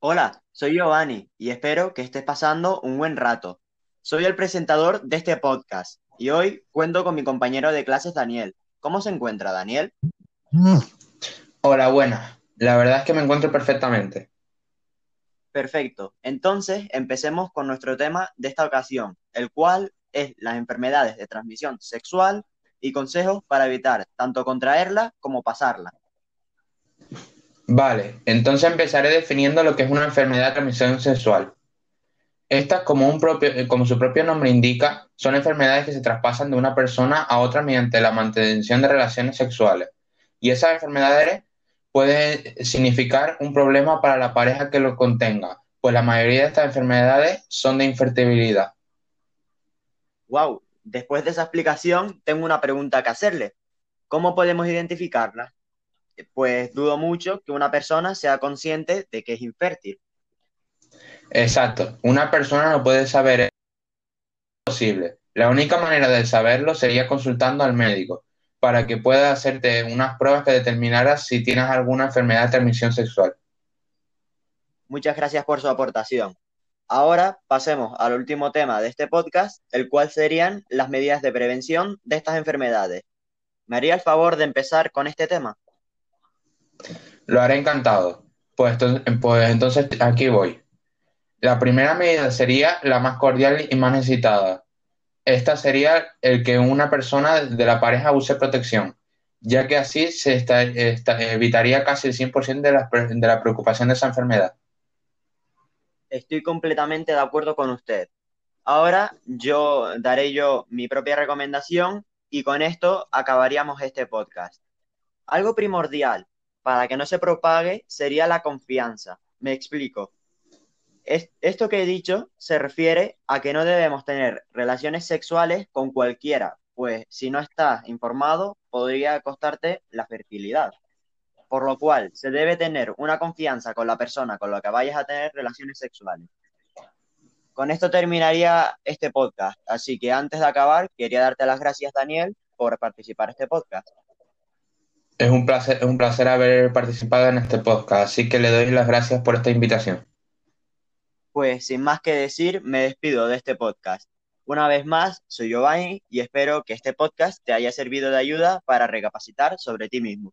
Hola, soy Giovanni y espero que estés pasando un buen rato. Soy el presentador de este podcast y hoy cuento con mi compañero de clases Daniel. ¿Cómo se encuentra Daniel? Mm. Hola, buenas. La verdad es que me encuentro perfectamente. Perfecto. Entonces, empecemos con nuestro tema de esta ocasión, el cual es las enfermedades de transmisión sexual y consejos para evitar tanto contraerla como pasarla. Vale, entonces empezaré definiendo lo que es una enfermedad de transmisión sexual. Estas, eh, como su propio nombre indica, son enfermedades que se traspasan de una persona a otra mediante la mantención de relaciones sexuales. Y esas enfermedades pueden significar un problema para la pareja que lo contenga, pues la mayoría de estas enfermedades son de infertilidad. Wow, después de esa explicación, tengo una pregunta que hacerle. ¿Cómo podemos identificarla? Pues dudo mucho que una persona sea consciente de que es infértil. Exacto, una persona no puede saber es posible. La única manera de saberlo sería consultando al médico para que pueda hacerte unas pruebas que determinaran si tienes alguna enfermedad de transmisión sexual. Muchas gracias por su aportación. Ahora pasemos al último tema de este podcast, el cual serían las medidas de prevención de estas enfermedades. ¿Me haría el favor de empezar con este tema? Lo haré encantado. Pues, pues entonces aquí voy. La primera medida sería la más cordial y más necesitada. Esta sería el que una persona de la pareja use protección, ya que así se evitaría casi el 100% de la, de la preocupación de esa enfermedad. Estoy completamente de acuerdo con usted. Ahora yo daré yo mi propia recomendación y con esto acabaríamos este podcast. Algo primordial para que no se propague sería la confianza. Me explico esto que he dicho se refiere a que no debemos tener relaciones sexuales con cualquiera, pues si no estás informado podría costarte la fertilidad. Por lo cual, se debe tener una confianza con la persona con la que vayas a tener relaciones sexuales. Con esto terminaría este podcast, así que antes de acabar, quería darte las gracias, Daniel, por participar en este podcast. Es un placer, es un placer haber participado en este podcast, así que le doy las gracias por esta invitación. Pues sin más que decir, me despido de este podcast. Una vez más, soy Giovanni y espero que este podcast te haya servido de ayuda para recapacitar sobre ti mismo.